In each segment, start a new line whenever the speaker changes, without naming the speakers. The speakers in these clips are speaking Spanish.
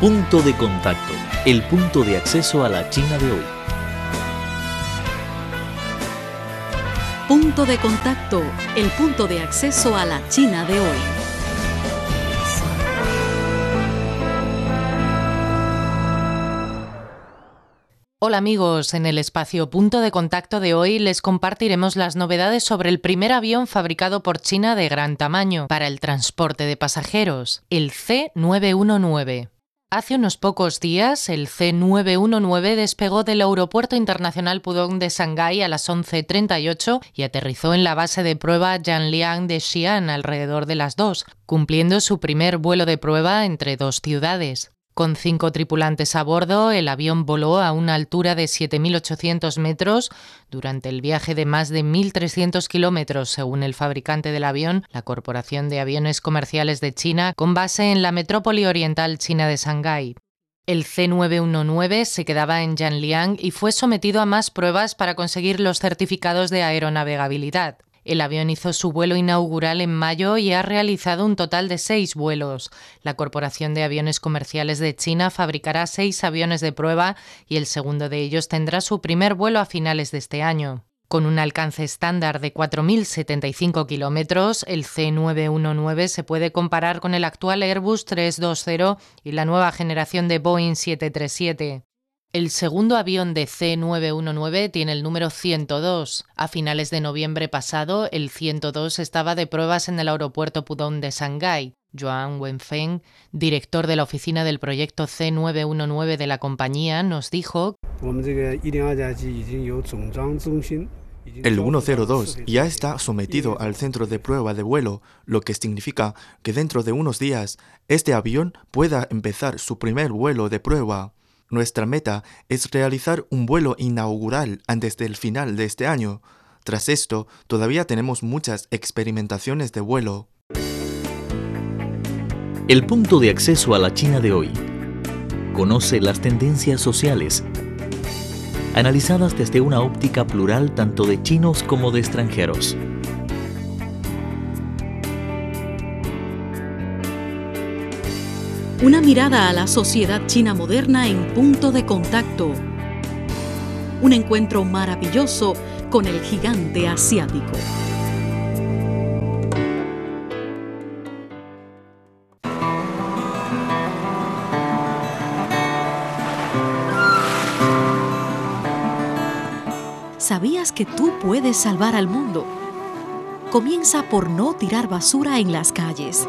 Punto de contacto, el punto de acceso a la China de hoy.
Punto de contacto, el punto de acceso a la China de hoy.
Hola amigos, en el espacio Punto de Contacto de hoy les compartiremos las novedades sobre el primer avión fabricado por China de gran tamaño para el transporte de pasajeros, el C919. Hace unos pocos días, el C919 despegó del Aeropuerto Internacional Pudong de Shanghái a las 11.38 y aterrizó en la base de prueba Janliang de Xi'an alrededor de las 2, cumpliendo su primer vuelo de prueba entre dos ciudades. Con cinco tripulantes a bordo, el avión voló a una altura de 7.800 metros durante el viaje de más de 1.300 kilómetros, según el fabricante del avión, la Corporación de Aviones Comerciales de China, con base en la metrópoli oriental china de Shanghái. El C919 se quedaba en Janliang y fue sometido a más pruebas para conseguir los certificados de aeronavegabilidad. El avión hizo su vuelo inaugural en mayo y ha realizado un total de seis vuelos. La Corporación de Aviones Comerciales de China fabricará seis aviones de prueba y el segundo de ellos tendrá su primer vuelo a finales de este año. Con un alcance estándar de 4.075 kilómetros, el C919 se puede comparar con el actual Airbus 320 y la nueva generación de Boeing 737. El segundo avión de C919 tiene el número 102. A finales de noviembre pasado, el 102 estaba de pruebas en el aeropuerto Pudong de Shanghái. Joan Wenfeng, director de la oficina del proyecto C919 de la compañía, nos dijo
el 102 ya está sometido al centro de prueba de vuelo, lo que significa que dentro de unos días este avión pueda empezar su primer vuelo de prueba. Nuestra meta es realizar un vuelo inaugural antes del final de este año. Tras esto, todavía tenemos muchas experimentaciones de vuelo.
El punto de acceso a la China de hoy. Conoce las tendencias sociales, analizadas desde una óptica plural tanto de chinos como de extranjeros.
Una mirada a la sociedad china moderna en punto de contacto. Un encuentro maravilloso con el gigante asiático. ¿Sabías que tú puedes salvar al mundo? Comienza por no tirar basura en las calles.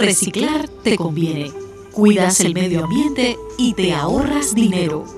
Reciclar te conviene. Cuidas el medio ambiente y te ahorras dinero.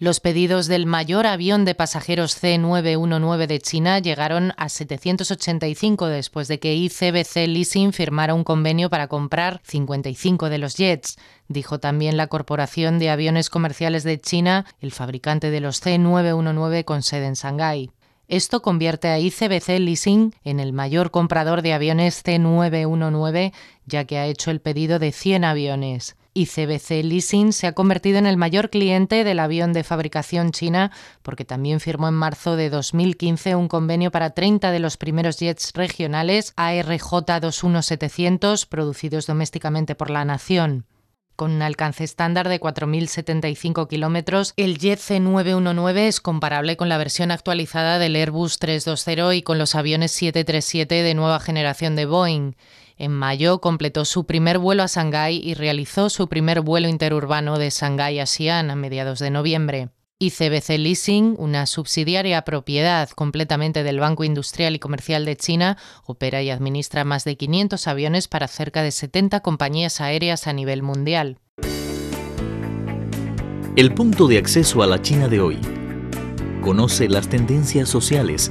Los pedidos del mayor avión de pasajeros C919 de China llegaron a 785 después de que ICBC Leasing firmara un convenio para comprar 55 de los jets. Dijo también la Corporación de Aviones Comerciales de China, el fabricante de los C919 con sede en Shanghái. Esto convierte a ICBC Leasing en el mayor comprador de aviones C919, ya que ha hecho el pedido de 100 aviones. ICBC Leasing se ha convertido en el mayor cliente del avión de fabricación china porque también firmó en marzo de 2015 un convenio para 30 de los primeros jets regionales ARJ21700 producidos domésticamente por la nación. Con un alcance estándar de 4.075 kilómetros, el Jet C919 es comparable con la versión actualizada del Airbus 320 y con los aviones 737 de nueva generación de Boeing. En mayo completó su primer vuelo a Shanghái y realizó su primer vuelo interurbano de Shanghái a Xi'an a mediados de noviembre. ICBC Leasing, una subsidiaria propiedad completamente del Banco Industrial y Comercial de China, opera y administra más de 500 aviones para cerca de 70 compañías aéreas a nivel mundial.
El punto de acceso a la China de hoy. Conoce las tendencias sociales,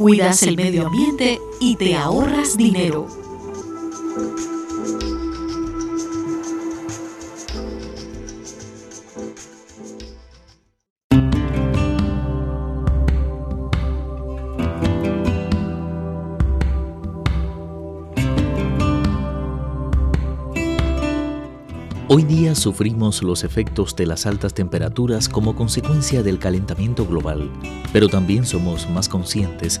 cuidas el medio ambiente y te ahorras dinero.
Hoy día sufrimos los efectos de las altas temperaturas como consecuencia del calentamiento global, pero también somos más conscientes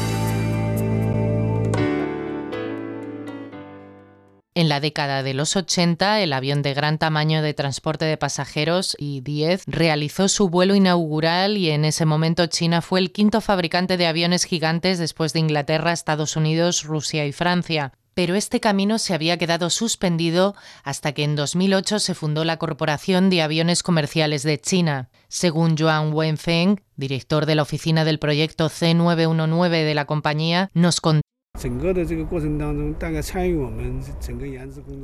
En la década de los 80, el avión de gran tamaño de transporte de pasajeros I-10 realizó su vuelo inaugural y en ese momento China fue el quinto fabricante de aviones gigantes después de Inglaterra, Estados Unidos, Rusia y Francia. Pero este camino se había quedado suspendido hasta que en 2008 se fundó la Corporación de Aviones Comerciales de China. Según Joan Wenfeng, director de la oficina del proyecto C919 de la compañía, nos contó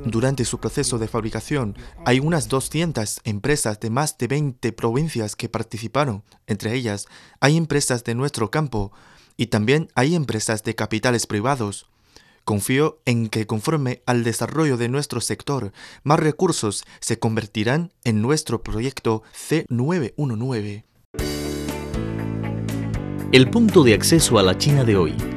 durante su proceso de fabricación, hay unas 200 empresas de más de 20 provincias que participaron. Entre ellas, hay empresas de nuestro campo y también hay empresas de capitales privados. Confío en que conforme al desarrollo de nuestro sector, más recursos se convertirán en nuestro proyecto C919.
El punto de acceso a la China de hoy